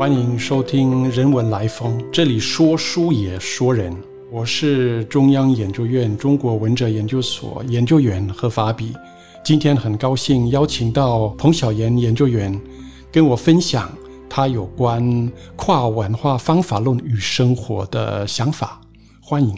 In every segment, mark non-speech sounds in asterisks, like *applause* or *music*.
欢迎收听《人文来风》，这里说书也说人。我是中央研究院中国文哲研究所研究员何法比。今天很高兴邀请到彭小岩研究员跟我分享他有关跨文化方法论与生活的想法。欢迎。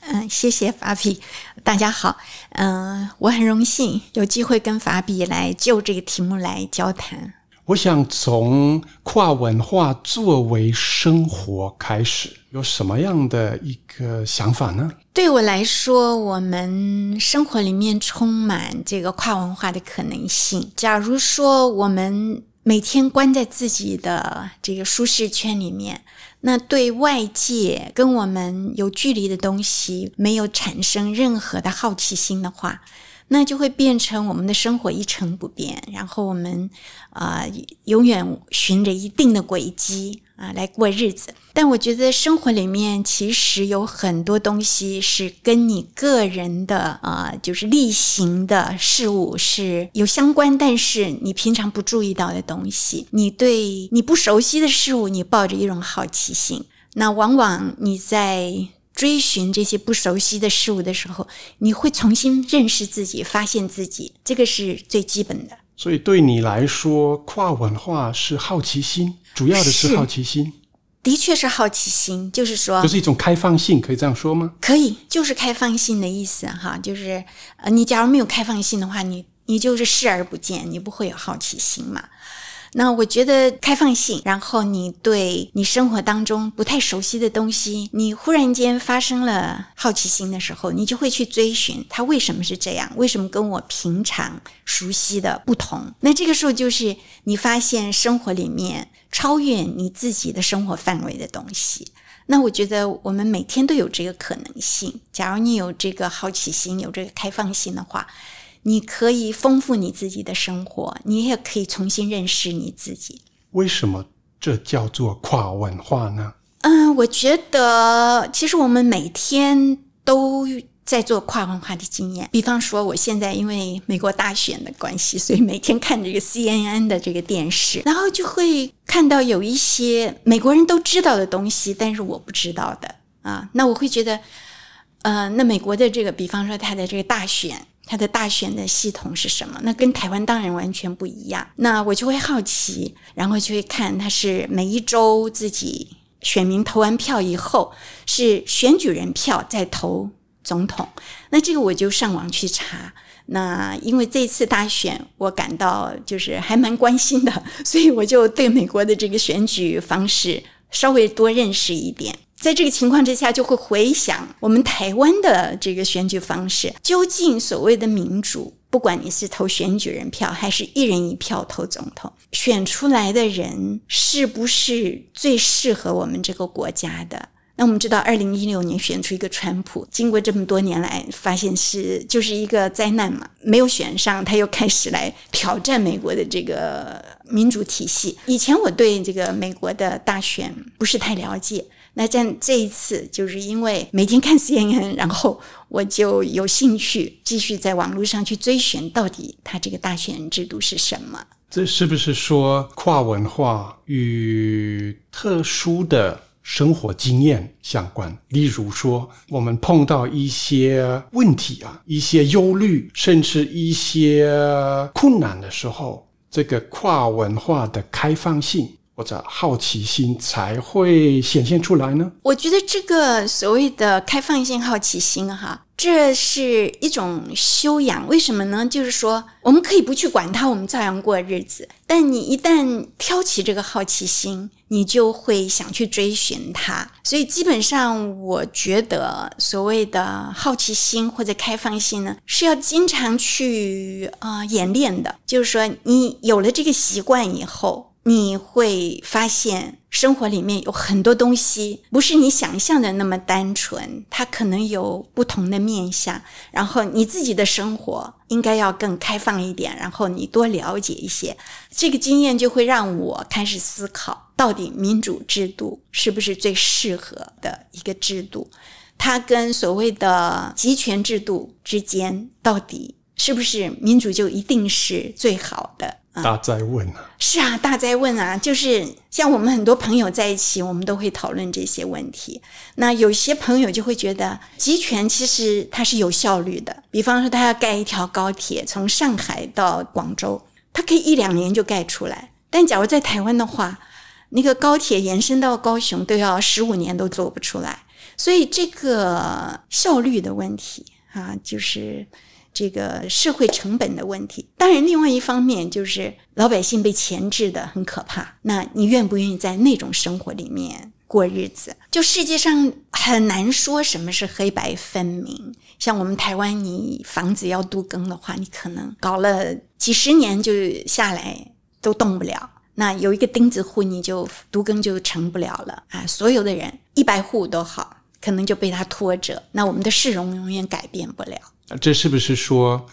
嗯，谢谢法比，大家好。嗯，我很荣幸有机会跟法比来就这个题目来交谈。我想从跨文化作为生活开始，有什么样的一个想法呢？对我来说，我们生活里面充满这个跨文化的可能性。假如说我们每天关在自己的这个舒适圈里面，那对外界跟我们有距离的东西没有产生任何的好奇心的话。那就会变成我们的生活一成不变，然后我们啊永远循着一定的轨迹啊来过日子。但我觉得生活里面其实有很多东西是跟你个人的啊就是例行的事物是有相关，但是你平常不注意到的东西，你对你不熟悉的事物，你抱着一种好奇心，那往往你在。追寻这些不熟悉的事物的时候，你会重新认识自己，发现自己，这个是最基本的。所以对你来说，跨文化是好奇心，主要的是好奇心。的确是好奇心，就是说，就是一种开放性，可以这样说吗？可以，就是开放性的意思哈。就是呃，你假如没有开放性的话，你你就是视而不见，你不会有好奇心嘛。那我觉得开放性，然后你对你生活当中不太熟悉的东西，你忽然间发生了好奇心的时候，你就会去追寻它为什么是这样，为什么跟我平常熟悉的不同？那这个时候就是你发现生活里面超越你自己的生活范围的东西。那我觉得我们每天都有这个可能性。假如你有这个好奇心，有这个开放性的话。你可以丰富你自己的生活，你也可以重新认识你自己。为什么这叫做跨文化呢？嗯，我觉得其实我们每天都在做跨文化的经验。比方说，我现在因为美国大选的关系，所以每天看这个 CNN 的这个电视，然后就会看到有一些美国人都知道的东西，但是我不知道的啊。那我会觉得，呃，那美国的这个，比方说他的这个大选。他的大选的系统是什么？那跟台湾当然完全不一样。那我就会好奇，然后就会看他是每一周自己选民投完票以后，是选举人票在投总统。那这个我就上网去查。那因为这次大选，我感到就是还蛮关心的，所以我就对美国的这个选举方式稍微多认识一点。在这个情况之下，就会回想我们台湾的这个选举方式，究竟所谓的民主，不管你是投选举人票，还是一人一票投总统，选出来的人是不是最适合我们这个国家的？那我们知道，二零一六年选出一个川普，经过这么多年来，发现是就是一个灾难嘛，没有选上，他又开始来挑战美国的这个民主体系。以前我对这个美国的大选不是太了解。那在这一次，就是因为每天看 CNN，*laughs* 然后我就有兴趣继续在网络上去追寻，到底他这个大选制度是什么？这是不是说跨文化与特殊的生活经验相关？例如说，我们碰到一些问题啊，一些忧虑，甚至一些困难的时候，这个跨文化的开放性。或者好奇心才会显现出来呢？我觉得这个所谓的开放性好奇心，哈，这是一种修养。为什么呢？就是说，我们可以不去管它，我们照样过日子。但你一旦挑起这个好奇心，你就会想去追寻它。所以，基本上，我觉得所谓的好奇心或者开放性呢，是要经常去啊演练的。就是说，你有了这个习惯以后。你会发现生活里面有很多东西不是你想象的那么单纯，它可能有不同的面相。然后你自己的生活应该要更开放一点，然后你多了解一些，这个经验就会让我开始思考，到底民主制度是不是最适合的一个制度？它跟所谓的集权制度之间到底？是不是民主就一定是最好的？大灾问啊！是啊，大灾问啊！就是像我们很多朋友在一起，我们都会讨论这些问题。那有些朋友就会觉得，集权其实它是有效率的。比方说，他要盖一条高铁，从上海到广州，它可以一两年就盖出来。但假如在台湾的话，那个高铁延伸到高雄都要十五年都做不出来。所以这个效率的问题啊，就是。这个社会成本的问题，当然，另外一方面就是老百姓被钳制的很可怕。那你愿不愿意在那种生活里面过日子？就世界上很难说什么是黑白分明。像我们台湾，你房子要都更的话，你可能搞了几十年就下来都动不了。那有一个钉子户，你就独耕就成不了了啊！所有的人一百户都好，可能就被他拖着。那我们的市容永远改变不了。这是不是说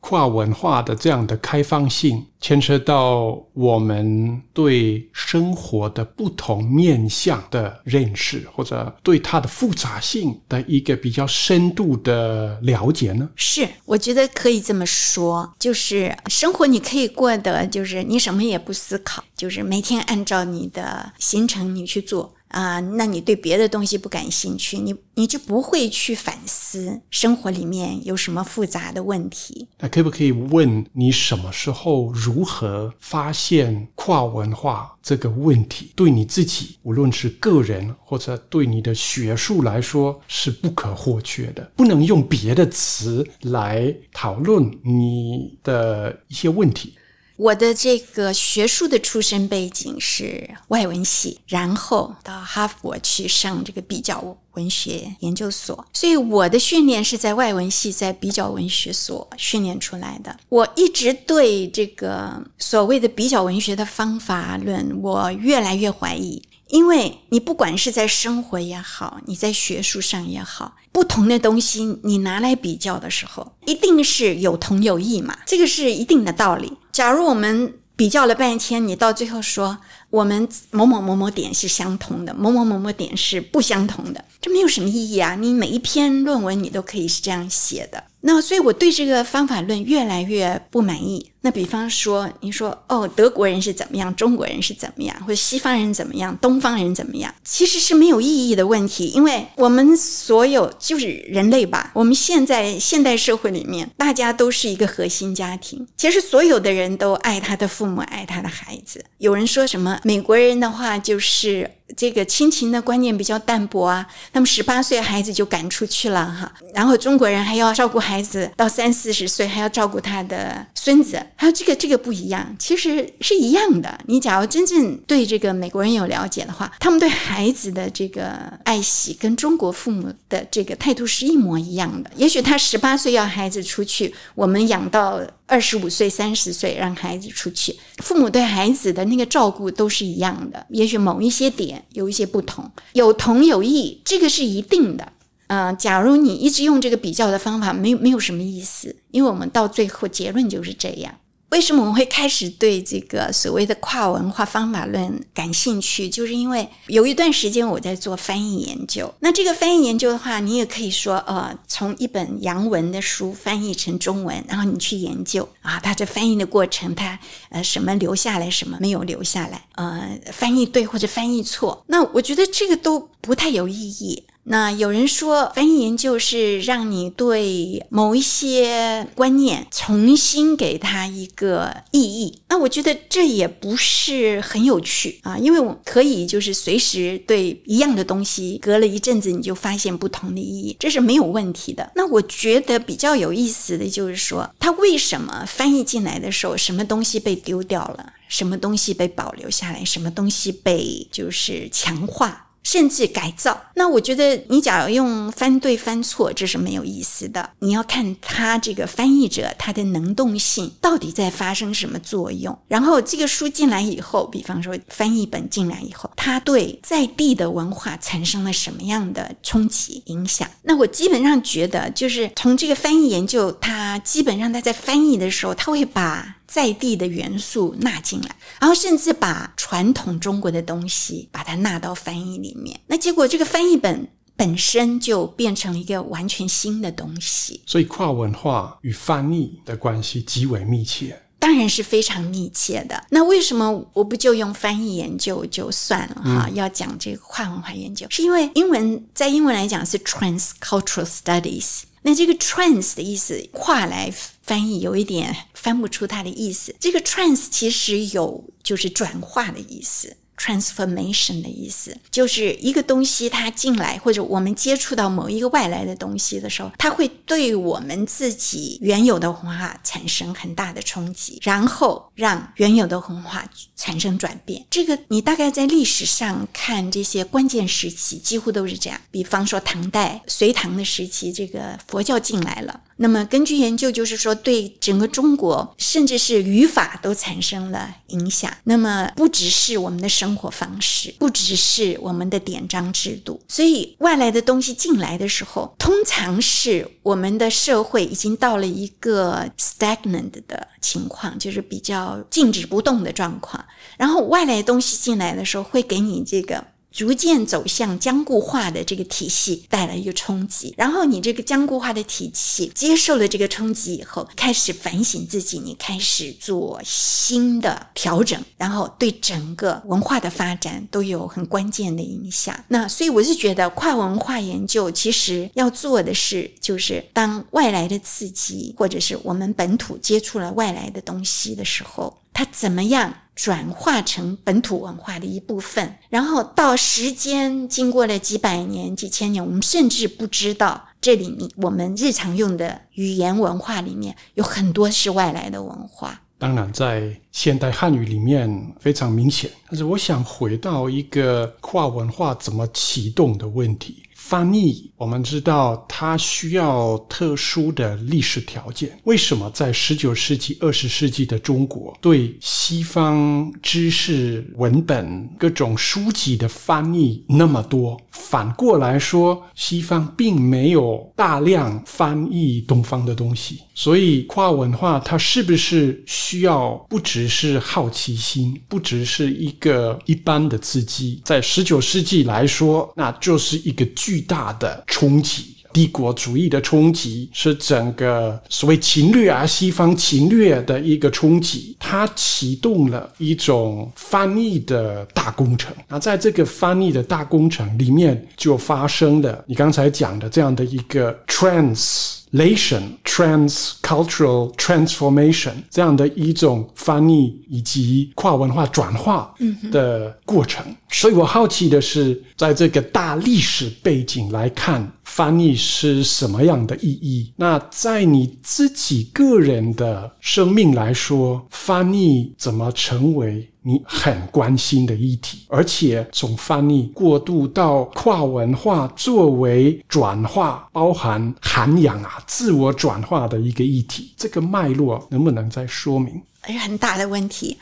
跨文化的这样的开放性，牵扯到我们对生活的不同面向的认识，或者对它的复杂性的一个比较深度的了解呢？是，我觉得可以这么说，就是生活你可以过得，就是你什么也不思考，就是每天按照你的行程你去做。啊，那你对别的东西不感兴趣，你你就不会去反思生活里面有什么复杂的问题。那可不可以问你什么时候如何发现跨文化这个问题对你自己，无论是个人或者对你的学术来说是不可或缺的，不能用别的词来讨论你的一些问题。我的这个学术的出身背景是外文系，然后到哈佛去上这个比较文学研究所，所以我的训练是在外文系，在比较文学所训练出来的。我一直对这个所谓的比较文学的方法论，我越来越怀疑。因为你不管是在生活也好，你在学术上也好，不同的东西你拿来比较的时候，一定是有同有异嘛，这个是一定的道理。假如我们比较了半天，你到最后说我们某某某某点是相同的，某某某某点是不相同的，这没有什么意义啊！你每一篇论文你都可以是这样写的。那所以我对这个方法论越来越不满意。那比方说，你说哦，德国人是怎么样，中国人是怎么样，或者西方人怎么样，东方人怎么样，其实是没有意义的问题。因为我们所有就是人类吧，我们现在现代社会里面，大家都是一个核心家庭。其实所有的人都爱他的父母，爱他的孩子。有人说什么美国人的话就是。这个亲情的观念比较淡薄啊，那么十八岁孩子就赶出去了哈，然后中国人还要照顾孩子到三四十岁，还要照顾他的孙子，还有这个这个不一样，其实是一样的。你假如真正对这个美国人有了解的话，他们对孩子的这个爱惜跟中国父母的这个态度是一模一样的。也许他十八岁要孩子出去，我们养到。二十五岁、三十岁让孩子出去，父母对孩子的那个照顾都是一样的，也许某一些点有一些不同，有同有异，这个是一定的。嗯，假如你一直用这个比较的方法，没有没有什么意思，因为我们到最后结论就是这样。为什么我们会开始对这个所谓的跨文化方法论感兴趣？就是因为有一段时间我在做翻译研究。那这个翻译研究的话，你也可以说，呃，从一本洋文的书翻译成中文，然后你去研究啊，它这翻译的过程，它呃什么留下来，什么没有留下来，呃，翻译对或者翻译错，那我觉得这个都不太有意义。那有人说，翻译研究是让你对某一些观念重新给它一个意义。那我觉得这也不是很有趣啊，因为我可以就是随时对一样的东西，隔了一阵子你就发现不同的意义，这是没有问题的。那我觉得比较有意思的就是说，它为什么翻译进来的时候，什么东西被丢掉了，什么东西被保留下来，什么东西被就是强化。甚至改造，那我觉得你假如用翻对翻错，这是没有意思的。你要看他这个翻译者他的能动性到底在发生什么作用。然后这个书进来以后，比方说翻译本进来以后，他对在地的文化产生了什么样的冲击影响？那我基本上觉得，就是从这个翻译研究，他基本上他在翻译的时候，他会把。在地的元素纳进来，然后甚至把传统中国的东西把它纳到翻译里面。那结果这个翻译本本身就变成了一个完全新的东西。所以跨文化与翻译的关系极为密切。当然是非常密切的。那为什么我不就用翻译研究就算了哈？要讲这个跨文化研究，是因为英文在英文来讲是 transcultural studies。那这个 trans 的意思跨来翻译有一点翻不出它的意思。这个 trans 其实有就是转化的意思。Transformation 的意思就是一个东西它进来，或者我们接触到某一个外来的东西的时候，它会对我们自己原有的文化产生很大的冲击，然后让原有的文化产生转变。这个你大概在历史上看这些关键时期，几乎都是这样。比方说唐代、隋唐的时期，这个佛教进来了。那么根据研究，就是说对整个中国，甚至是语法都产生了影响。那么不只是我们的生活方式，不只是我们的典章制度。所以外来的东西进来的时候，通常是我们的社会已经到了一个 stagnant 的情况，就是比较静止不动的状况。然后外来东西进来的时候，会给你这个。逐渐走向僵固化的这个体系带来一个冲击，然后你这个僵固化的体系接受了这个冲击以后，开始反省自己，你开始做新的调整，然后对整个文化的发展都有很关键的影响。那所以我是觉得跨文化研究其实要做的是，就是当外来的刺激或者是我们本土接触了外来的东西的时候。它怎么样转化成本土文化的一部分？然后到时间经过了几百年、几千年，我们甚至不知道这里面我们日常用的语言文化里面有很多是外来的文化。当然，在现代汉语里面非常明显。但是，我想回到一个跨文化怎么启动的问题。翻译，我们知道它需要特殊的历史条件。为什么在十九世纪、二十世纪的中国，对西方知识文本、各种书籍的翻译那么多？反过来说，西方并没有大量翻译东方的东西。所以，跨文化它是不是需要不只是好奇心，不只是一个一般的刺激？在十九世纪来说，那就是一个巨。巨大的冲击，帝国主义的冲击是整个所谓侵略啊，西方侵略的一个冲击，它启动了一种翻译的大工程。那在这个翻译的大工程里面，就发生了你刚才讲的这样的一个 trans。Lation transcultural transformation 这样的一种翻译以及跨文化转化的过程，所以我好奇的是，在这个大历史背景来看，翻译是什么样的意义？那在你自己个人的生命来说，翻译怎么成为？你很关心的议题，而且从翻译过渡到跨文化作为转化、包含涵养啊、自我转化的一个议题，这个脉络能不能再说明？很大的问题，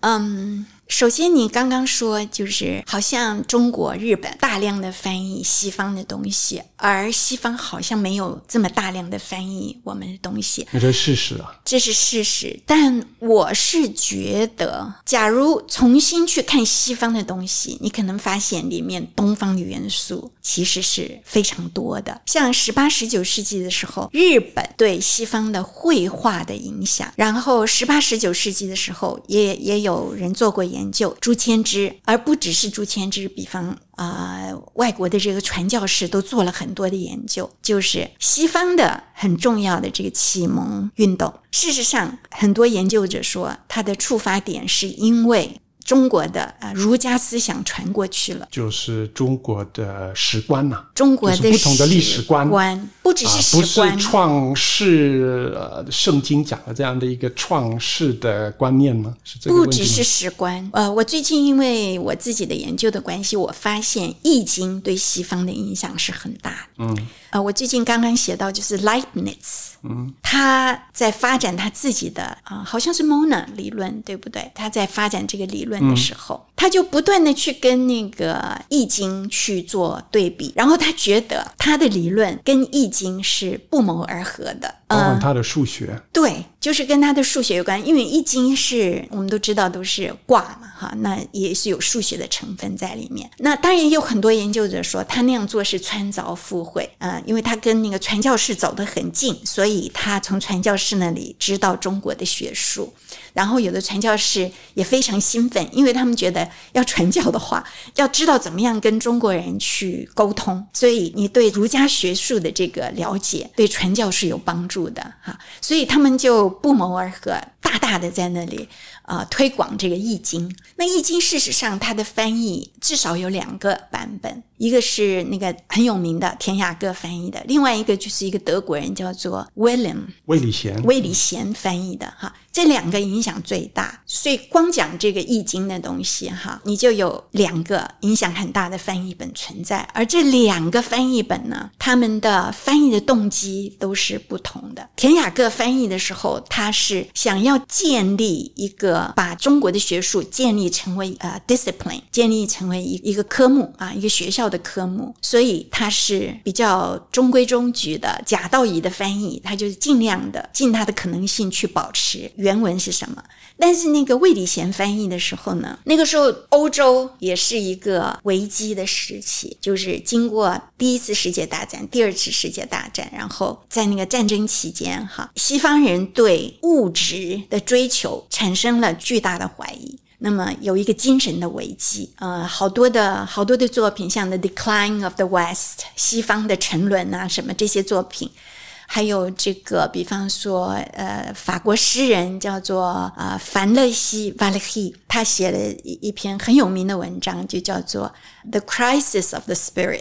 嗯。首先，你刚刚说就是好像中国、日本大量的翻译西方的东西，而西方好像没有这么大量的翻译我们的东西。这是事实啊，这是事实。但我是觉得，假如重新去看西方的东西，你可能发现里面东方的元素其实是非常多的。像十八、十九世纪的时候，日本对西方的绘画的影响，然后十八、十九世纪的时候，也也有人做过研。研究朱谦之，而不只是朱谦之。比方啊，外国的这个传教士都做了很多的研究，就是西方的很重要的这个启蒙运动。事实上，很多研究者说，它的触发点是因为。中国的啊儒家思想传过去了，就是中国的史观呐，中国的不同的历史观，不只是史观，不是创世呃圣经讲的这样的一个创世的观念吗？是这个不只是史观，呃，我最近因为我自己的研究的关系，我发现《易经》对西方的影响是很大的。嗯，呃，我最近刚刚写到就是 Leibniz。嗯，他在发展他自己的啊，好像是 Mona 理论，对不对？他在发展这个理论的时候，他就不断的去跟那个易经去做对比，然后他觉得他的理论跟易经是不谋而合的。包括他的数学。对，就是跟他的数学有关，因为易经是我们都知道都是卦嘛，哈，那也是有数学的成分在里面。那当然也有很多研究者说，他那样做是穿凿附会，嗯，因为他跟那个传教士走得很近，所以他从传教士那里知道中国的学术。然后有的传教士也非常兴奋，因为他们觉得要传教的话，要知道怎么样跟中国人去沟通，所以你对儒家学术的这个了解，对传教是有帮助的哈。所以他们就不谋而合，大大的在那里啊推广这个易经。那易经事实上它的翻译至少有两个版本，一个是那个很有名的田雅各翻译的，另外一个就是一个德国人叫做 William 魏礼贤，魏礼贤翻译的哈。这两个影响最大，所以光讲这个易经的东西哈，你就有两个影响很大的翻译本存在。而这两个翻译本呢，他们的翻译的动机都是不同的。田雅各翻译的时候，他是想要建立一个把中国的学术建立成为呃 discipline，建立成为一一个科目啊，一个学校的科目，所以他是比较中规中矩的贾道乙的翻译，他就是尽量的尽他的可能性去保持。原原文是什么？但是那个魏礼贤翻译的时候呢，那个时候欧洲也是一个危机的时期，就是经过第一次世界大战、第二次世界大战，然后在那个战争期间，哈，西方人对物质的追求产生了巨大的怀疑，那么有一个精神的危机，呃，好多的好多的作品，像《The Decline of the West》西方的沉沦啊，什么这些作品。还有这个，比方说，呃，法国诗人叫做啊凡勒西瓦勒希他写了一一篇很有名的文章，就叫做《The Crisis of the Spirit》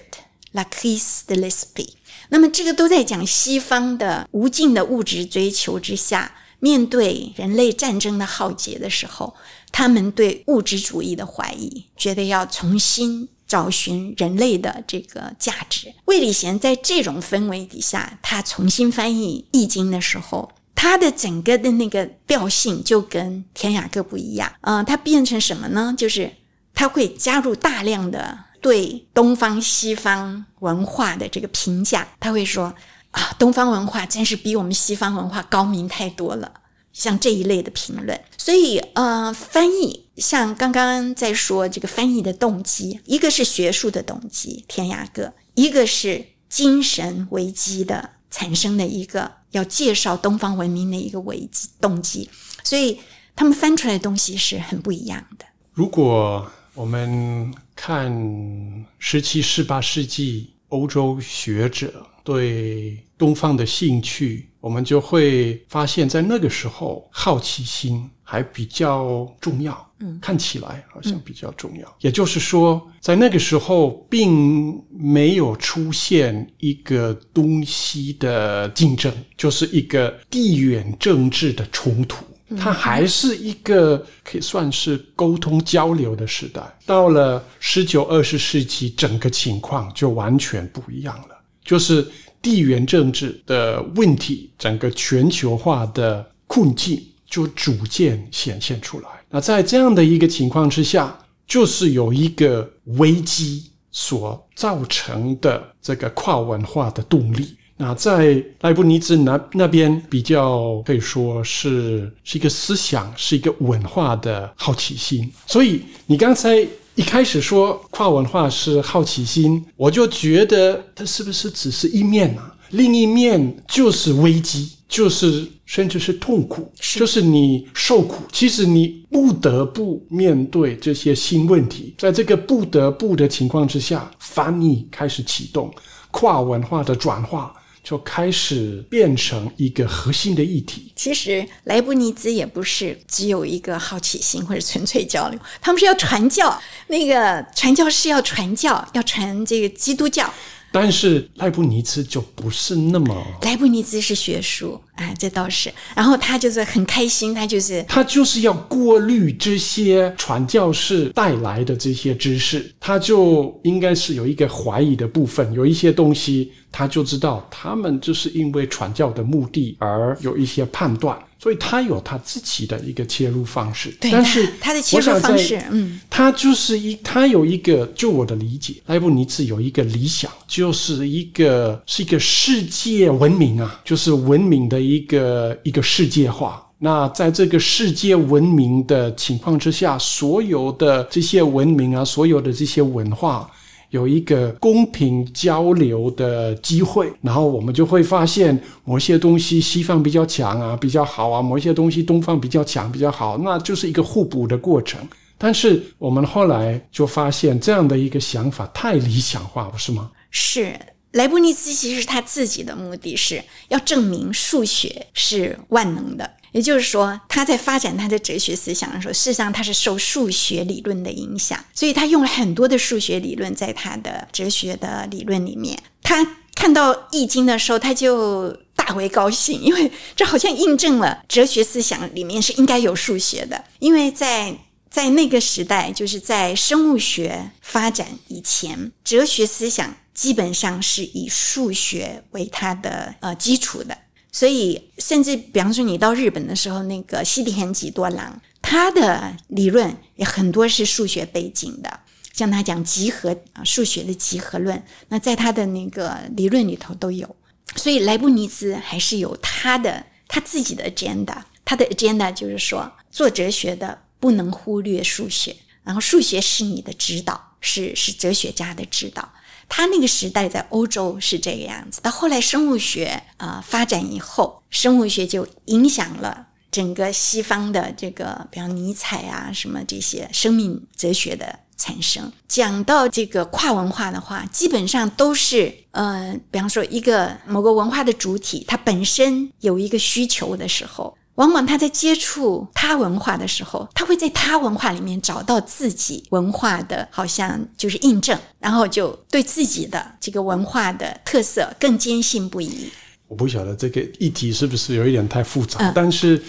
（La crise de l'esprit）。那么，这个都在讲西方的无尽的物质追求之下，面对人类战争的浩劫的时候，他们对物质主义的怀疑，觉得要重新。找寻人类的这个价值。魏礼贤在这种氛围底下，他重新翻译《易经》的时候，他的整个的那个调性就跟田雅各不一样。嗯，他变成什么呢？就是他会加入大量的对东方西方文化的这个评价。他会说啊，东方文化真是比我们西方文化高明太多了。像这一类的评论，所以呃，翻译像刚刚在说这个翻译的动机，一个是学术的动机，天涯各；一个是精神危机的产生的一个要介绍东方文明的一个危机动机，所以他们翻出来的东西是很不一样的。如果我们看十七、十八世纪欧洲学者对东方的兴趣。我们就会发现，在那个时候，好奇心还比较重要。嗯，看起来好像比较重要。也就是说，在那个时候，并没有出现一个东西的竞争，就是一个地缘政治的冲突。它还是一个可以算是沟通交流的时代。到了十九、二十世纪，整个情况就完全不一样了，就是。地缘政治的问题，整个全球化的困境就逐渐显现出来。那在这样的一个情况之下，就是有一个危机所造成的这个跨文化的动力。那在莱布尼兹那那边比较可以说是是一个思想，是一个文化的好奇心。所以你刚才。一开始说跨文化是好奇心，我就觉得它是不是只是一面啊？另一面就是危机，就是甚至是痛苦，就是你受苦。其实你不得不面对这些新问题，在这个不得不的情况之下，翻译开始启动，跨文化的转化。就开始变成一个核心的议题。其实莱布尼兹也不是只有一个好奇心或者纯粹交流，他们是要传教。那个传教是要传教，要传这个基督教。但是莱布尼兹就不是那么。莱布尼兹是学术，哎，这倒是。然后他就是很开心，他就是他就是要过滤这些传教士带来的这些知识，他就应该是有一个怀疑的部分，有一些东西他就知道他们就是因为传教的目的而有一些判断。所以他有他自己的一个切入方式，但是他的切入方式，嗯，他就是一，他有一个，就我的理解，莱布尼茨有一个理想，就是一个是一个世界文明啊，就是文明的一个一个世界化。那在这个世界文明的情况之下，所有的这些文明啊，所有的这些文化。有一个公平交流的机会，然后我们就会发现某些东西西方比较强啊，比较好啊；某些东西东方比较强，比较好，那就是一个互补的过程。但是我们后来就发现这样的一个想法太理想化，不是吗？是莱布尼茨其实他自己的目的是要证明数学是万能的。也就是说，他在发展他的哲学思想的时候，事实上他是受数学理论的影响，所以他用了很多的数学理论在他的哲学的理论里面。他看到《易经》的时候，他就大为高兴，因为这好像印证了哲学思想里面是应该有数学的。因为在在那个时代，就是在生物学发展以前，哲学思想基本上是以数学为它的呃基础的。所以，甚至比方说，你到日本的时候，那个西田几多郎，他的理论也很多是数学背景的，像他讲集合啊，数学的集合论，那在他的那个理论里头都有。所以，莱布尼兹还是有他的他自己的 agenda，他的 agenda 就是说，做哲学的不能忽略数学，然后数学是你的指导，是是哲学家的指导。他那个时代在欧洲是这个样子，到后来生物学啊发展以后，生物学就影响了整个西方的这个，比方尼采啊什么这些生命哲学的产生。讲到这个跨文化的话，基本上都是呃，比方说一个某个文化的主体，它本身有一个需求的时候。往往他在接触他文化的时候，他会在他文化里面找到自己文化的，好像就是印证，然后就对自己的这个文化的特色更坚信不疑。我不晓得这个议题是不是有一点太复杂，但是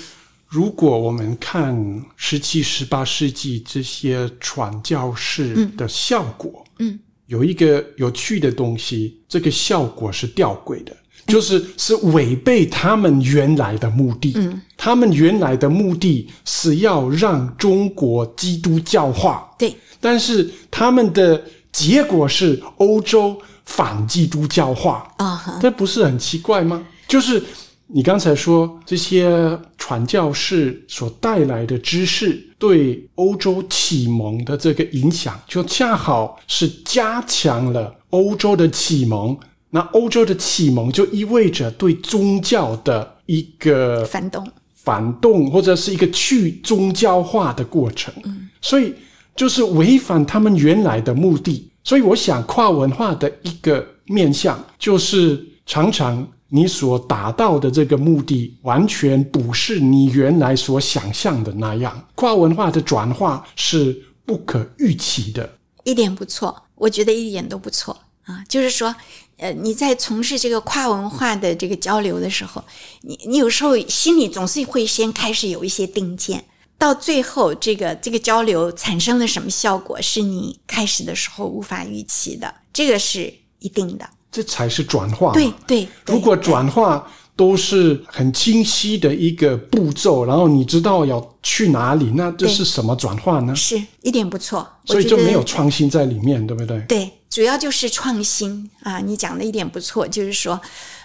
如果我们看十七、十八世纪这些传教士的效果，嗯，有一个有趣的东西，这个效果是吊诡的。就是是违背他们原来的目的。嗯，他们原来的目的是要让中国基督教化。对，但是他们的结果是欧洲反基督教化。啊，这不是很奇怪吗？就是你刚才说这些传教士所带来的知识对欧洲启蒙的这个影响，就恰好是加强了欧洲的启蒙。那欧洲的启蒙就意味着对宗教的一个反动，反动或者是一个去宗教化的过程。嗯，所以就是违反他们原来的目的。所以我想跨文化的一个面向，就是常常你所达到的这个目的，完全不是你原来所想象的那样。跨文化的转化是不可预期的。一点不错，我觉得一点都不错啊，就是说。呃，你在从事这个跨文化的这个交流的时候，你你有时候心里总是会先开始有一些定见，到最后这个这个交流产生了什么效果，是你开始的时候无法预期的，这个是一定的。这才是转化。对对，如果转化都是很清晰的一个步骤，然后你知道要去哪里，那这是什么转化呢？是一点不错，所以就没有创新在里面，对不对？对。主要就是创新啊！你讲的一点不错，就是说，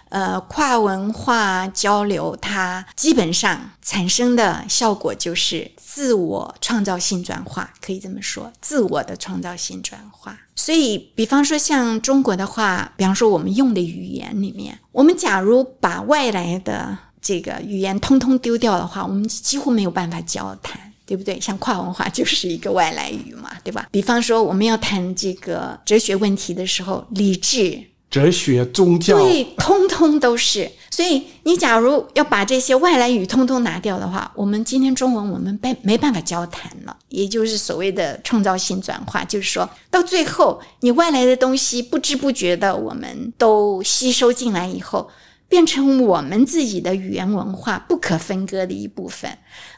呃，跨文化交流，它基本上产生的效果就是自我创造性转化，可以这么说，自我的创造性转化。所以，比方说像中国的话，比方说我们用的语言里面，我们假如把外来的这个语言通通丢掉的话，我们几乎没有办法交谈。对不对？像跨文化 *laughs* 就是一个外来语嘛，对吧？比方说，我们要谈这个哲学问题的时候，理智、哲学、宗教，对，通通都是。所以，你假如要把这些外来语通通拿掉的话，我们今天中文我们没没办法交谈了。也就是所谓的创造性转化，就是说到最后，你外来的东西不知不觉的我们都吸收进来以后。变成我们自己的语言文化不可分割的一部分。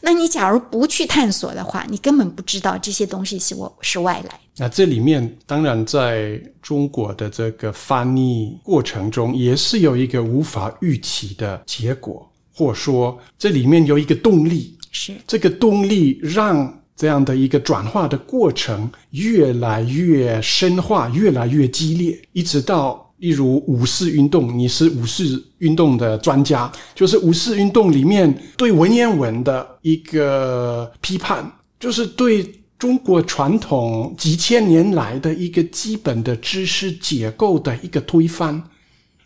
那你假如不去探索的话，你根本不知道这些东西是我是外来。那这里面当然在中国的这个翻译过程中，也是有一个无法预期的结果，或说这里面有一个动力，是这个动力让这样的一个转化的过程越来越深化，越来越激烈，一直到。例如五四运动，你是五四运动的专家，就是五四运动里面对文言文的一个批判，就是对中国传统几千年来的一个基本的知识结构的一个推翻。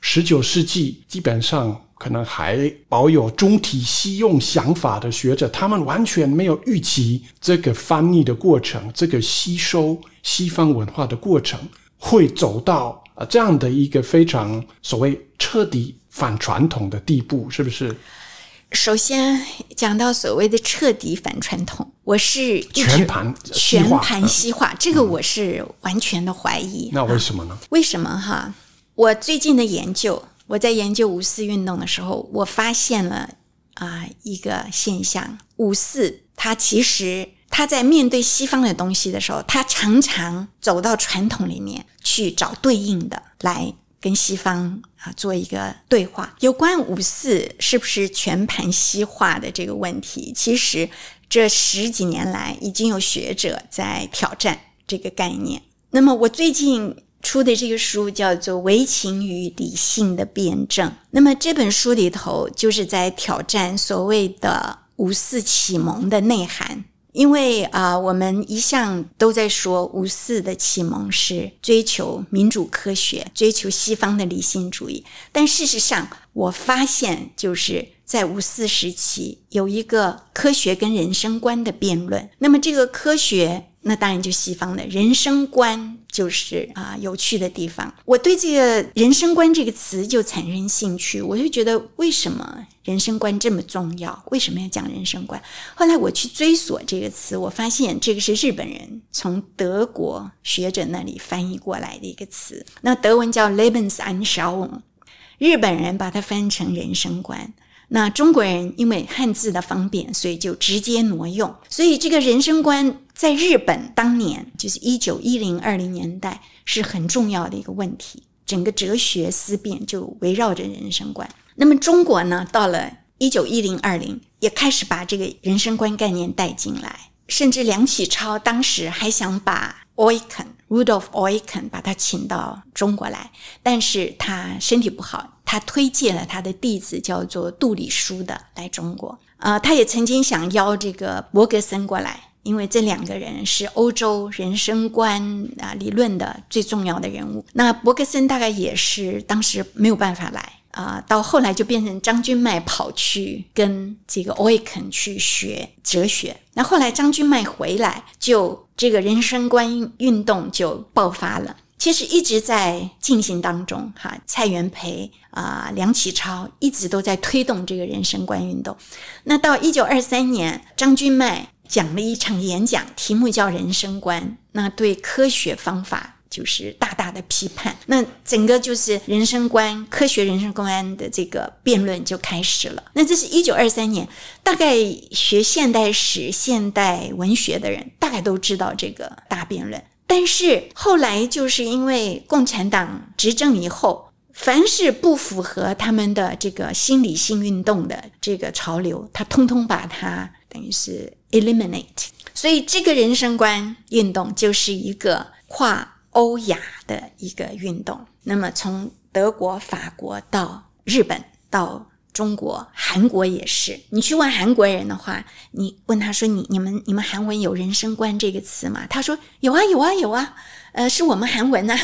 十九世纪基本上可能还保有中体西用想法的学者，他们完全没有预期这个翻译的过程，这个吸收西方文化的过程会走到。啊，这样的一个非常所谓彻底反传统的地步，是不是？首先讲到所谓的彻底反传统，我是全盘全盘西化，这个我是完全的怀疑。那为什么呢？为什么哈？我最近的研究，我在研究五四运动的时候，我发现了啊一个现象：五四它其实。他在面对西方的东西的时候，他常常走到传统里面去找对应的，来跟西方啊做一个对话。有关五四是不是全盘西化的这个问题，其实这十几年来已经有学者在挑战这个概念。那么我最近出的这个书叫做《唯情与理性的辩证》，那么这本书里头就是在挑战所谓的五四启蒙的内涵。因为啊，我们一向都在说五四的启蒙是追求民主科学，追求西方的理性主义。但事实上，我发现就是在五四时期有一个科学跟人生观的辩论。那么这个科学。那当然就西方的人生观就是啊有趣的地方。我对这个人生观这个词就产生兴趣，我就觉得为什么人生观这么重要？为什么要讲人生观？后来我去追索这个词，我发现这个是日本人从德国学者那里翻译过来的一个词。那德文叫 Lebensanschauung，日本人把它翻成人生观。那中国人因为汉字的方便，所以就直接挪用。所以这个人生观在日本当年就是一九一零二零年代是很重要的一个问题，整个哲学思辨就围绕着人生观。那么中国呢，到了一九一零二零也开始把这个人生观概念带进来，甚至梁启超当时还想把 Oiken Rudolf Oiken 把他请到中国来，但是他身体不好。他推荐了他的弟子叫做杜里舒的来中国，呃，他也曾经想邀这个伯格森过来，因为这两个人是欧洲人生观啊理论的最重要的人物。那伯格森大概也是当时没有办法来啊，到后来就变成张君迈跑去跟这个欧伊肯去学哲学。那后来张君迈回来，就这个人生观运动就爆发了。其实一直在进行当中，哈，蔡元培啊，梁启超一直都在推动这个人生观运动。那到一九二三年，张君迈讲了一场演讲，题目叫《人生观》，那对科学方法就是大大的批判。那整个就是人生观、科学人生观的这个辩论就开始了。那这是一九二三年，大概学现代史、现代文学的人大概都知道这个大辩论。但是后来就是因为共产党执政以后，凡是不符合他们的这个新理性运动的这个潮流，他通通把它等于是 eliminate。所以这个人生观运动就是一个跨欧亚的一个运动。那么从德国、法国到日本到。中国、韩国也是。你去问韩国人的话，你问他说：“你、你们、你们韩文有人生观这个词吗？”他说：“有啊，有啊，有啊。”呃，是我们韩文呐。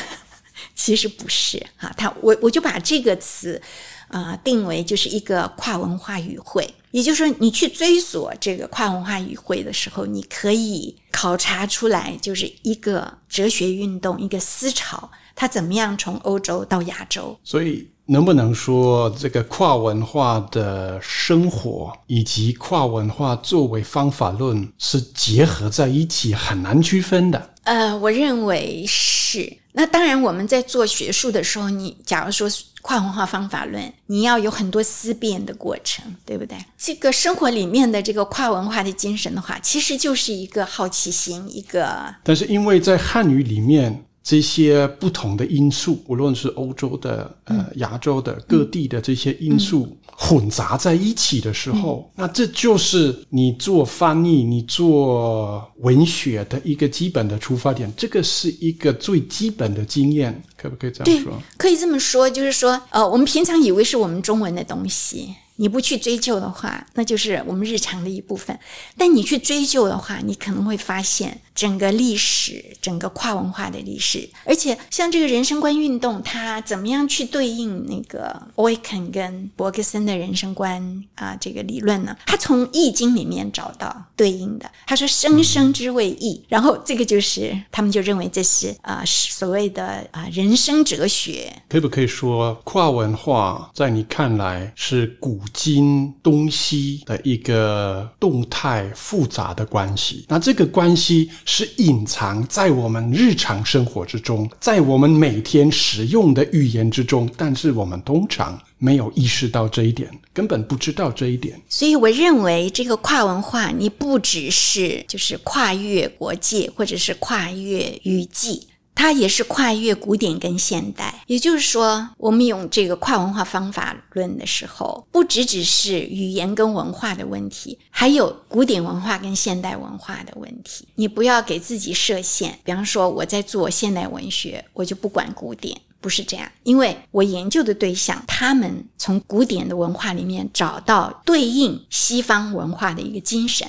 其实不是啊，他我我就把这个词啊定为就是一个跨文化语汇。也就是说，你去追索这个跨文化语汇的时候，你可以考察出来，就是一个哲学运动、一个思潮，它怎么样从欧洲到亚洲。所以。能不能说这个跨文化的生活以及跨文化作为方法论是结合在一起，很难区分的？呃，我认为是。那当然，我们在做学术的时候，你假如说跨文化方法论，你要有很多思辨的过程，对不对？这个生活里面的这个跨文化的精神的话，其实就是一个好奇心，一个。但是因为在汉语里面。这些不同的因素，无论是欧洲的、呃亚洲的各地的这些因素混杂在一起的时候，那这就是你做翻译、你做文学的一个基本的出发点。这个是一个最基本的经验，可不可以这样说？可以这么说，就是说，呃，我们平常以为是我们中文的东西。你不去追究的话，那就是我们日常的一部分。但你去追究的话，你可能会发现整个历史、整个跨文化的历史。而且，像这个人生观运动，它怎么样去对应那个欧维肯跟伯格森的人生观啊？这个理论呢？他从《易经》里面找到对应的。他说：“生生之谓易。”然后这个就是他们就认为这是啊所谓的啊人生哲学。可不可以说跨文化在你看来是古？今东西的一个动态复杂的关系，那这个关系是隐藏在我们日常生活之中，在我们每天使用的语言之中，但是我们通常没有意识到这一点，根本不知道这一点。所以，我认为这个跨文化，你不只是就是跨越国界，或者是跨越语境。它也是跨越古典跟现代，也就是说，我们用这个跨文化方法论的时候，不只只是语言跟文化的问题，还有古典文化跟现代文化的问题。你不要给自己设限，比方说我在做现代文学，我就不管古典，不是这样，因为我研究的对象，他们从古典的文化里面找到对应西方文化的一个精神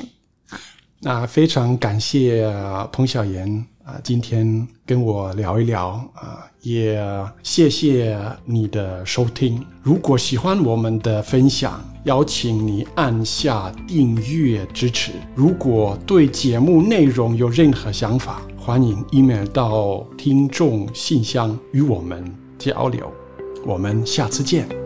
啊。那非常感谢彭小妍。啊，今天跟我聊一聊啊，也谢谢你的收听。如果喜欢我们的分享，邀请你按下订阅支持。如果对节目内容有任何想法，欢迎 email 到听众信箱与我们交流。我们下次见。